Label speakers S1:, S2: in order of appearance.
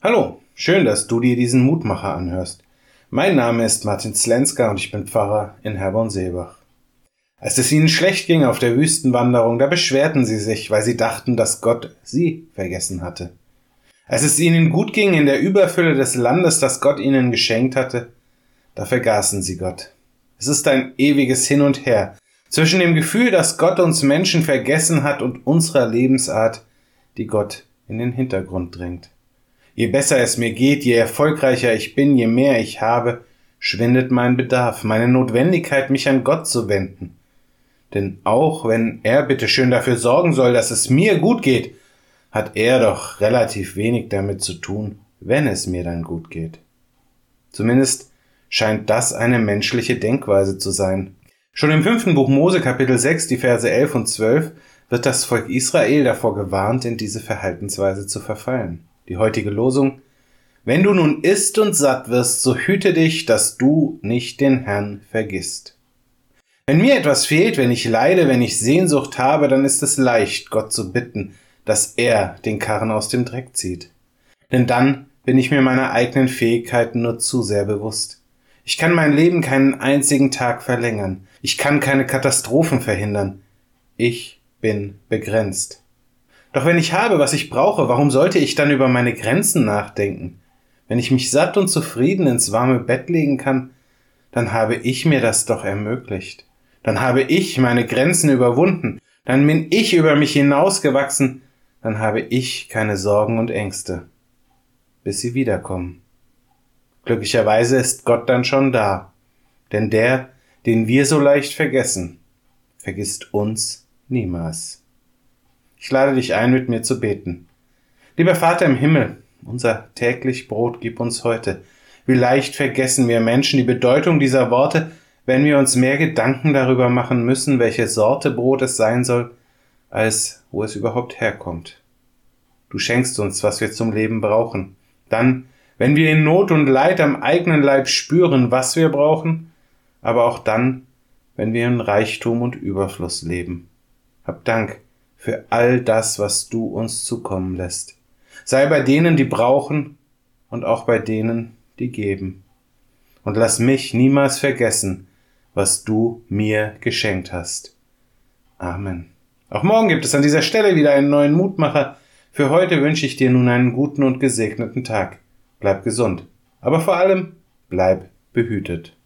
S1: Hallo, schön, dass du dir diesen Mutmacher anhörst. Mein Name ist Martin Slenska und ich bin Pfarrer in Herborn-Seebach. Als es ihnen schlecht ging auf der Wüstenwanderung, da beschwerten sie sich, weil sie dachten, dass Gott sie vergessen hatte. Als es ihnen gut ging in der Überfülle des Landes, das Gott ihnen geschenkt hatte, da vergaßen sie Gott. Es ist ein ewiges Hin und Her zwischen dem Gefühl, dass Gott uns Menschen vergessen hat und unserer Lebensart, die Gott in den Hintergrund drängt. Je besser es mir geht, je erfolgreicher ich bin, je mehr ich habe, schwindet mein Bedarf, meine Notwendigkeit, mich an Gott zu wenden. Denn auch wenn er bitte schön dafür sorgen soll, dass es mir gut geht, hat er doch relativ wenig damit zu tun, wenn es mir dann gut geht. Zumindest scheint das eine menschliche Denkweise zu sein. Schon im fünften Buch Mose Kapitel 6, die Verse 11 und 12 wird das Volk Israel davor gewarnt, in diese Verhaltensweise zu verfallen die heutige Losung. Wenn du nun isst und satt wirst, so hüte dich, dass du nicht den Herrn vergisst. Wenn mir etwas fehlt, wenn ich leide, wenn ich Sehnsucht habe, dann ist es leicht, Gott zu bitten, dass er den Karren aus dem Dreck zieht. Denn dann bin ich mir meiner eigenen Fähigkeiten nur zu sehr bewusst. Ich kann mein Leben keinen einzigen Tag verlängern. Ich kann keine Katastrophen verhindern. Ich bin begrenzt. Doch wenn ich habe, was ich brauche, warum sollte ich dann über meine Grenzen nachdenken? Wenn ich mich satt und zufrieden ins warme Bett legen kann, dann habe ich mir das doch ermöglicht. Dann habe ich meine Grenzen überwunden. Dann bin ich über mich hinausgewachsen. Dann habe ich keine Sorgen und Ängste. Bis sie wiederkommen. Glücklicherweise ist Gott dann schon da. Denn der, den wir so leicht vergessen, vergisst uns niemals. Ich lade dich ein, mit mir zu beten. Lieber Vater im Himmel, unser täglich Brot gib uns heute. Wie leicht vergessen wir Menschen die Bedeutung dieser Worte, wenn wir uns mehr Gedanken darüber machen müssen, welche Sorte Brot es sein soll, als wo es überhaupt herkommt. Du schenkst uns, was wir zum Leben brauchen. Dann, wenn wir in Not und Leid am eigenen Leib spüren, was wir brauchen, aber auch dann, wenn wir in Reichtum und Überfluss leben. Hab Dank, für all das, was du uns zukommen lässt. Sei bei denen, die brauchen und auch bei denen, die geben. Und lass mich niemals vergessen, was du mir geschenkt hast. Amen. Auch morgen gibt es an dieser Stelle wieder einen neuen Mutmacher. Für heute wünsche ich dir nun einen guten und gesegneten Tag. Bleib gesund, aber vor allem bleib behütet.